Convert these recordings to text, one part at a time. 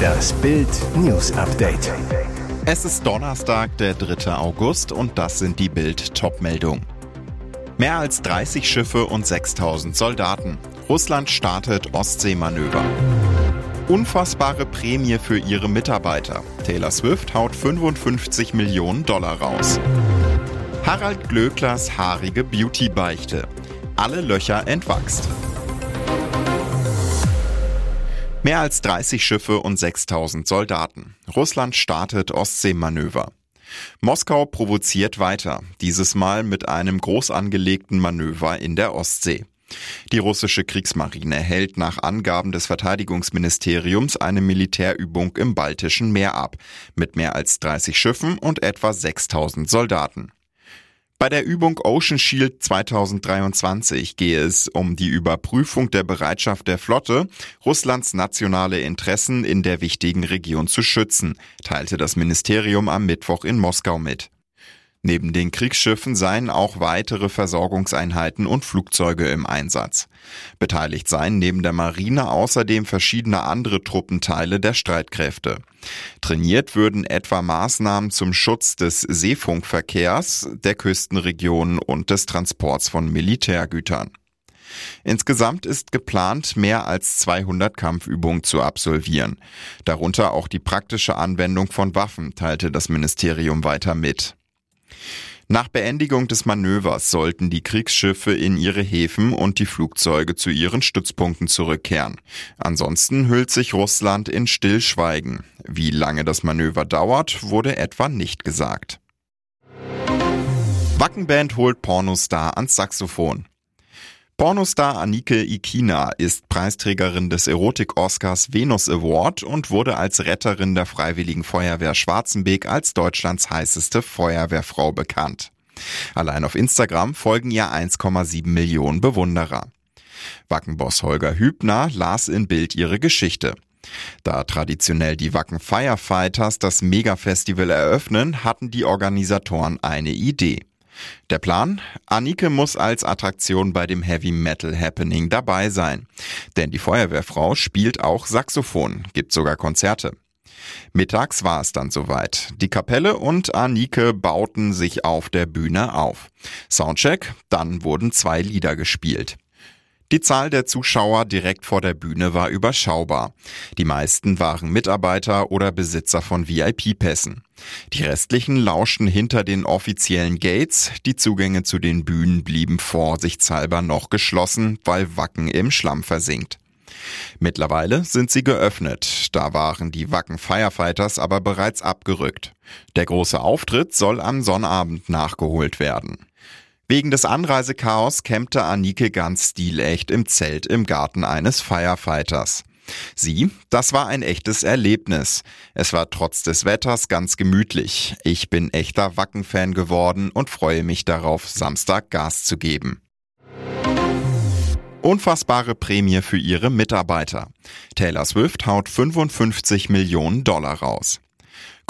Das Bild News Update. Es ist Donnerstag, der 3. August und das sind die Bild Topmeldungen. Mehr als 30 Schiffe und 6000 Soldaten. Russland startet Ostseemanöver. Unfassbare Prämie für ihre Mitarbeiter. Taylor Swift haut 55 Millionen Dollar raus. Harald Glöcklers haarige Beauty-Beichte. Alle Löcher entwachst. Mehr als 30 Schiffe und 6000 Soldaten. Russland startet Ostseemanöver. Moskau provoziert weiter, dieses Mal mit einem groß angelegten Manöver in der Ostsee. Die russische Kriegsmarine hält nach Angaben des Verteidigungsministeriums eine Militärübung im Baltischen Meer ab, mit mehr als 30 Schiffen und etwa 6000 Soldaten. Bei der Übung Ocean Shield 2023 gehe es um die Überprüfung der Bereitschaft der Flotte, Russlands nationale Interessen in der wichtigen Region zu schützen, teilte das Ministerium am Mittwoch in Moskau mit. Neben den Kriegsschiffen seien auch weitere Versorgungseinheiten und Flugzeuge im Einsatz. Beteiligt seien neben der Marine außerdem verschiedene andere Truppenteile der Streitkräfte. Trainiert würden etwa Maßnahmen zum Schutz des Seefunkverkehrs, der Küstenregionen und des Transports von Militärgütern. Insgesamt ist geplant, mehr als 200 Kampfübungen zu absolvieren. Darunter auch die praktische Anwendung von Waffen, teilte das Ministerium weiter mit. Nach Beendigung des Manövers sollten die Kriegsschiffe in ihre Häfen und die Flugzeuge zu ihren Stützpunkten zurückkehren. Ansonsten hüllt sich Russland in Stillschweigen. Wie lange das Manöver dauert, wurde etwa nicht gesagt. Wackenband holt Pornostar ans Saxophon. Pornostar Anike Ikina ist Preisträgerin des Erotik-Oscars Venus Award und wurde als Retterin der Freiwilligen Feuerwehr Schwarzenbeek als Deutschlands heißeste Feuerwehrfrau bekannt. Allein auf Instagram folgen ihr 1,7 Millionen Bewunderer. Wackenboss Holger Hübner las in Bild ihre Geschichte. Da traditionell die Wacken Firefighters das Mega-Festival eröffnen, hatten die Organisatoren eine Idee. Der Plan? Anike muss als Attraktion bei dem Heavy Metal Happening dabei sein. Denn die Feuerwehrfrau spielt auch Saxophon, gibt sogar Konzerte. Mittags war es dann soweit. Die Kapelle und Anike bauten sich auf der Bühne auf. Soundcheck, dann wurden zwei Lieder gespielt. Die Zahl der Zuschauer direkt vor der Bühne war überschaubar. Die meisten waren Mitarbeiter oder Besitzer von VIP-Pässen. Die restlichen lauschten hinter den offiziellen Gates, die Zugänge zu den Bühnen blieben vorsichtshalber noch geschlossen, weil Wacken im Schlamm versinkt. Mittlerweile sind sie geöffnet, da waren die Wacken Firefighters aber bereits abgerückt. Der große Auftritt soll am Sonnabend nachgeholt werden. Wegen des Anreisechaos campte Anike ganz stilecht im Zelt im Garten eines Firefighters. Sie, das war ein echtes Erlebnis. Es war trotz des Wetters ganz gemütlich. Ich bin echter Wacken-Fan geworden und freue mich darauf, Samstag Gas zu geben. Unfassbare Prämie für ihre Mitarbeiter. Taylor Swift haut 55 Millionen Dollar raus.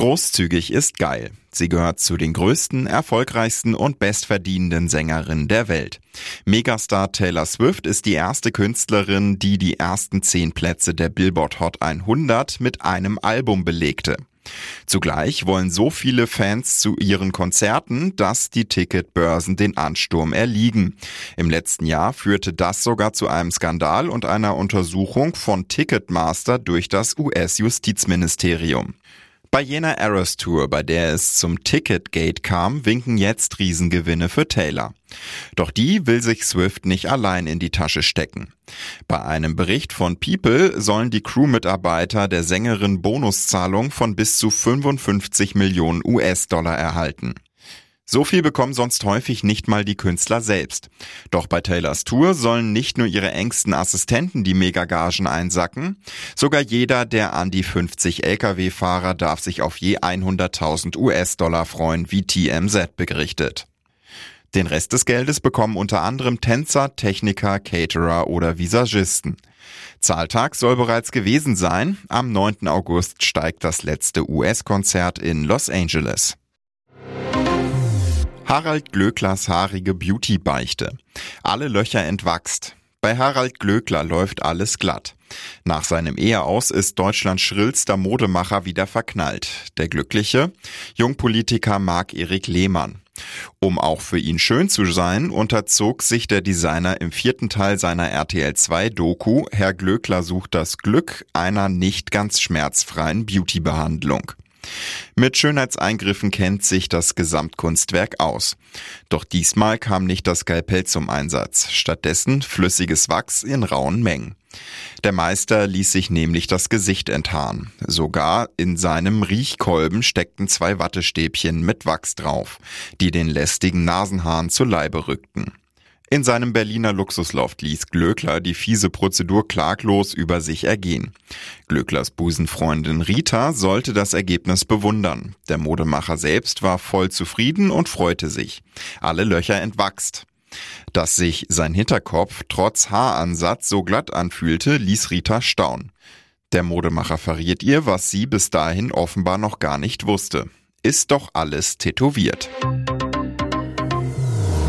Großzügig ist geil. Sie gehört zu den größten, erfolgreichsten und bestverdienenden Sängerinnen der Welt. Megastar Taylor Swift ist die erste Künstlerin, die die ersten zehn Plätze der Billboard Hot 100 mit einem Album belegte. Zugleich wollen so viele Fans zu ihren Konzerten, dass die Ticketbörsen den Ansturm erliegen. Im letzten Jahr führte das sogar zu einem Skandal und einer Untersuchung von Ticketmaster durch das US-Justizministerium. Bei jener Eras Tour, bei der es zum Ticketgate kam, winken jetzt Riesengewinne für Taylor. Doch die will sich Swift nicht allein in die Tasche stecken. Bei einem Bericht von People sollen die Crewmitarbeiter der Sängerin Bonuszahlung von bis zu 55 Millionen US-Dollar erhalten. So viel bekommen sonst häufig nicht mal die Künstler selbst. Doch bei Taylors Tour sollen nicht nur ihre engsten Assistenten die Megagagen einsacken, sogar jeder der an die 50 Lkw-Fahrer darf sich auf je 100.000 US-Dollar freuen, wie TMZ berichtet. Den Rest des Geldes bekommen unter anderem Tänzer, Techniker, Caterer oder Visagisten. Zahltag soll bereits gewesen sein. Am 9. August steigt das letzte US-Konzert in Los Angeles. Harald Glöcklers haarige Beauty-Beichte. Alle Löcher entwachst. Bei Harald Glöckler läuft alles glatt. Nach seinem Eheaus ist Deutschlands schrillster Modemacher wieder verknallt. Der Glückliche? Jungpolitiker Marc-Erik Lehmann. Um auch für ihn schön zu sein, unterzog sich der Designer im vierten Teil seiner RTL 2 Doku Herr Glöckler sucht das Glück einer nicht ganz schmerzfreien Beautybehandlung. Mit Schönheitseingriffen kennt sich das Gesamtkunstwerk aus. Doch diesmal kam nicht das Skalpell zum Einsatz, stattdessen flüssiges Wachs in rauen Mengen. Der Meister ließ sich nämlich das Gesicht enthaaren. Sogar in seinem Riechkolben steckten zwei Wattestäbchen mit Wachs drauf, die den lästigen Nasenhaaren zu Leibe rückten. In seinem Berliner Luxusloft ließ Glöckler die fiese Prozedur klaglos über sich ergehen. Glöcklers Busenfreundin Rita sollte das Ergebnis bewundern. Der Modemacher selbst war voll zufrieden und freute sich. Alle Löcher entwachst. Dass sich sein Hinterkopf trotz Haaransatz so glatt anfühlte, ließ Rita staunen. Der Modemacher verriet ihr, was sie bis dahin offenbar noch gar nicht wusste. Ist doch alles tätowiert.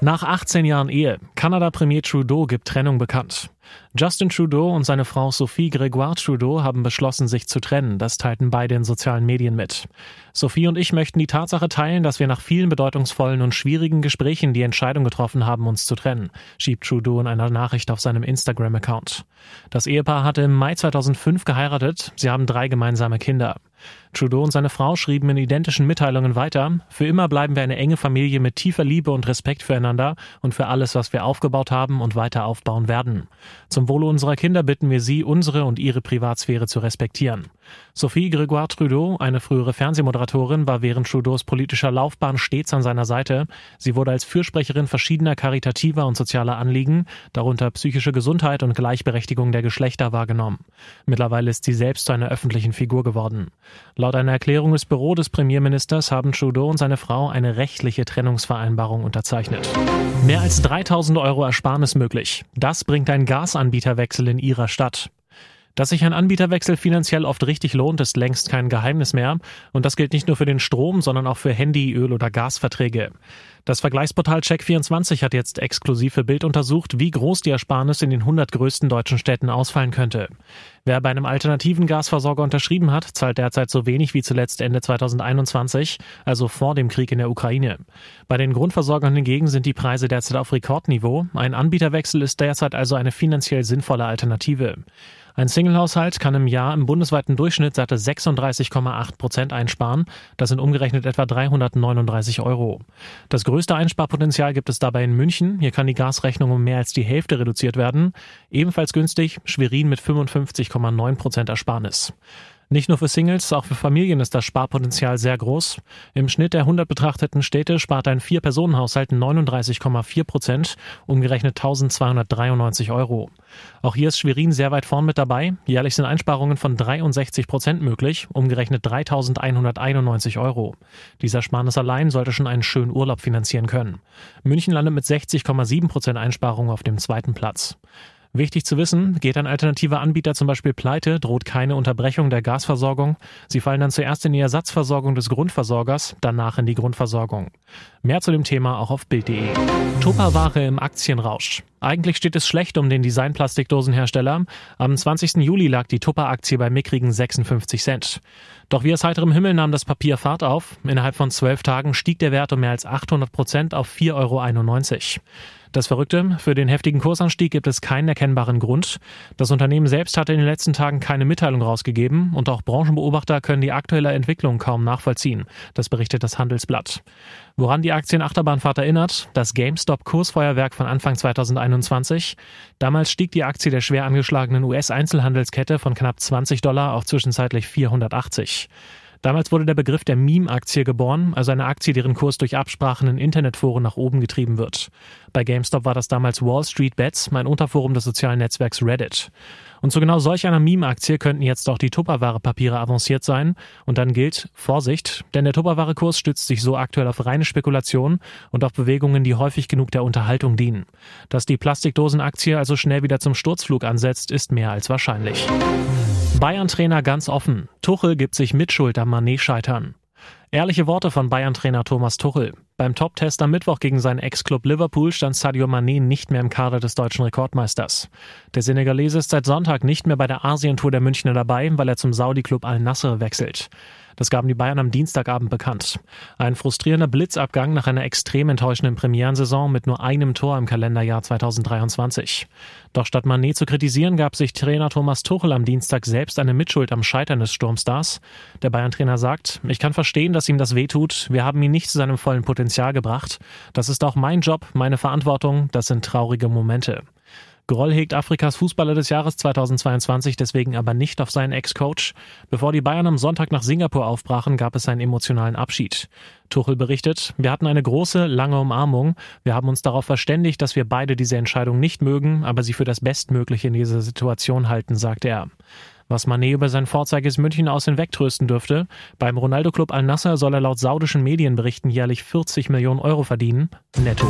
Nach 18 Jahren Ehe, Kanada-Premier Trudeau gibt Trennung bekannt. Justin Trudeau und seine Frau Sophie Gregoire Trudeau haben beschlossen, sich zu trennen. Das teilten beide in sozialen Medien mit. Sophie und ich möchten die Tatsache teilen, dass wir nach vielen bedeutungsvollen und schwierigen Gesprächen die Entscheidung getroffen haben, uns zu trennen, schiebt Trudeau in einer Nachricht auf seinem Instagram-Account. Das Ehepaar hatte im Mai 2005 geheiratet. Sie haben drei gemeinsame Kinder. Trudeau und seine Frau schrieben in identischen Mitteilungen weiter, für immer bleiben wir eine enge Familie mit tiefer Liebe und Respekt füreinander und für alles, was wir aufgebaut haben und weiter aufbauen werden. Zum Wohle unserer Kinder bitten wir Sie, unsere und Ihre Privatsphäre zu respektieren. Sophie Gregoire Trudeau, eine frühere Fernsehmoderatorin, war während Trudeaus politischer Laufbahn stets an seiner Seite. Sie wurde als Fürsprecherin verschiedener karitativer und sozialer Anliegen, darunter psychische Gesundheit und Gleichberechtigung der Geschlechter, wahrgenommen. Mittlerweile ist sie selbst zu einer öffentlichen Figur geworden. Laut einer Erklärung des Büro des Premierministers haben Trudeau und seine Frau eine rechtliche Trennungsvereinbarung unterzeichnet. Mehr als 3000 Euro Ersparnis möglich. Das bringt ein Gasanbieterwechsel in ihrer Stadt. Dass sich ein Anbieterwechsel finanziell oft richtig lohnt, ist längst kein Geheimnis mehr. Und das gilt nicht nur für den Strom, sondern auch für Handy, Öl oder Gasverträge. Das Vergleichsportal Check24 hat jetzt exklusiv für Bild untersucht, wie groß die Ersparnis in den 100 größten deutschen Städten ausfallen könnte. Wer bei einem alternativen Gasversorger unterschrieben hat, zahlt derzeit so wenig wie zuletzt Ende 2021, also vor dem Krieg in der Ukraine. Bei den Grundversorgern hingegen sind die Preise derzeit auf Rekordniveau. Ein Anbieterwechsel ist derzeit also eine finanziell sinnvolle Alternative. Ein Singlehaushalt kann im Jahr im bundesweiten Durchschnitt satte 36,8 Prozent einsparen. Das sind umgerechnet etwa 339 Euro. Das größte Einsparpotenzial gibt es dabei in München. Hier kann die Gasrechnung um mehr als die Hälfte reduziert werden. Ebenfalls günstig Schwerin mit 55,9 Prozent Ersparnis. Nicht nur für Singles, auch für Familien ist das Sparpotenzial sehr groß. Im Schnitt der 100 betrachteten Städte spart ein Vier-Personen-Haushalt 39,4 Prozent, umgerechnet 1293 Euro. Auch hier ist Schwerin sehr weit vorn mit dabei. Jährlich sind Einsparungen von 63 Prozent möglich, umgerechnet 3191 Euro. Dieser Sparnis allein sollte schon einen schönen Urlaub finanzieren können. München landet mit 60,7 Prozent Einsparungen auf dem zweiten Platz. Wichtig zu wissen, geht ein alternativer Anbieter zum Beispiel pleite, droht keine Unterbrechung der Gasversorgung. Sie fallen dann zuerst in die Ersatzversorgung des Grundversorgers, danach in die Grundversorgung. Mehr zu dem Thema auch auf Bild.de. Tupperware im Aktienrausch. Eigentlich steht es schlecht um den Designplastikdosenhersteller. Am 20. Juli lag die Tupper-Aktie bei mickrigen 56 Cent. Doch wie aus heiterem Himmel nahm das Papier Fahrt auf. Innerhalb von zwölf Tagen stieg der Wert um mehr als 800 Prozent auf 4,91 Euro. Das Verrückte, für den heftigen Kursanstieg gibt es keinen erkennbaren Grund. Das Unternehmen selbst hatte in den letzten Tagen keine Mitteilung rausgegeben und auch Branchenbeobachter können die aktuelle Entwicklung kaum nachvollziehen. Das berichtet das Handelsblatt. Woran die Aktienachterbahnfahrt erinnert, das GameStop-Kursfeuerwerk von Anfang 2021. Damals stieg die Aktie der schwer angeschlagenen US-Einzelhandelskette von knapp 20 Dollar auf zwischenzeitlich 480. Damals wurde der Begriff der Meme-Aktie geboren, also eine Aktie, deren Kurs durch Absprachen in Internetforen nach oben getrieben wird. Bei GameStop war das damals Wall Street Bets, mein Unterforum des sozialen Netzwerks Reddit. Und zu genau solch einer Meme-Aktie könnten jetzt auch die Tupperware-Papiere avanciert sein. Und dann gilt Vorsicht, denn der Tupperware-Kurs stützt sich so aktuell auf reine Spekulation und auf Bewegungen, die häufig genug der Unterhaltung dienen. Dass die Plastikdosen-Aktie also schnell wieder zum Sturzflug ansetzt, ist mehr als wahrscheinlich. Bayern-Trainer ganz offen. Tuchel gibt sich Mitschuld am Manet-Scheitern. Ehrliche Worte von Bayern-Trainer Thomas Tuchel. Beim Top-Test am Mittwoch gegen seinen Ex-Club Liverpool stand Sadio Mané nicht mehr im Kader des deutschen Rekordmeisters. Der Senegalese ist seit Sonntag nicht mehr bei der Asientour der Münchner dabei, weil er zum Saudi-Club Al-Nasser wechselt. Das gaben die Bayern am Dienstagabend bekannt. Ein frustrierender Blitzabgang nach einer extrem enttäuschenden Premierensaison mit nur einem Tor im Kalenderjahr 2023. Doch statt Manet zu kritisieren, gab sich Trainer Thomas Tuchel am Dienstag selbst eine Mitschuld am Scheitern des Sturmstars. Der Bayern-Trainer sagt, ich kann verstehen, dass ihm das wehtut. Wir haben ihn nicht zu seinem vollen Potenzial gebracht. Das ist auch mein Job, meine Verantwortung. Das sind traurige Momente. Groll hegt Afrikas Fußballer des Jahres 2022 deswegen aber nicht auf seinen Ex-Coach. Bevor die Bayern am Sonntag nach Singapur aufbrachen, gab es einen emotionalen Abschied. Tuchel berichtet, wir hatten eine große, lange Umarmung. Wir haben uns darauf verständigt, dass wir beide diese Entscheidung nicht mögen, aber sie für das Bestmögliche in dieser Situation halten, sagte er. Was Manet über sein Vorzeiges München aus hinwegtrösten dürfte, beim Ronaldo-Club Al-Nasser soll er laut saudischen Medienberichten jährlich 40 Millionen Euro verdienen, netto.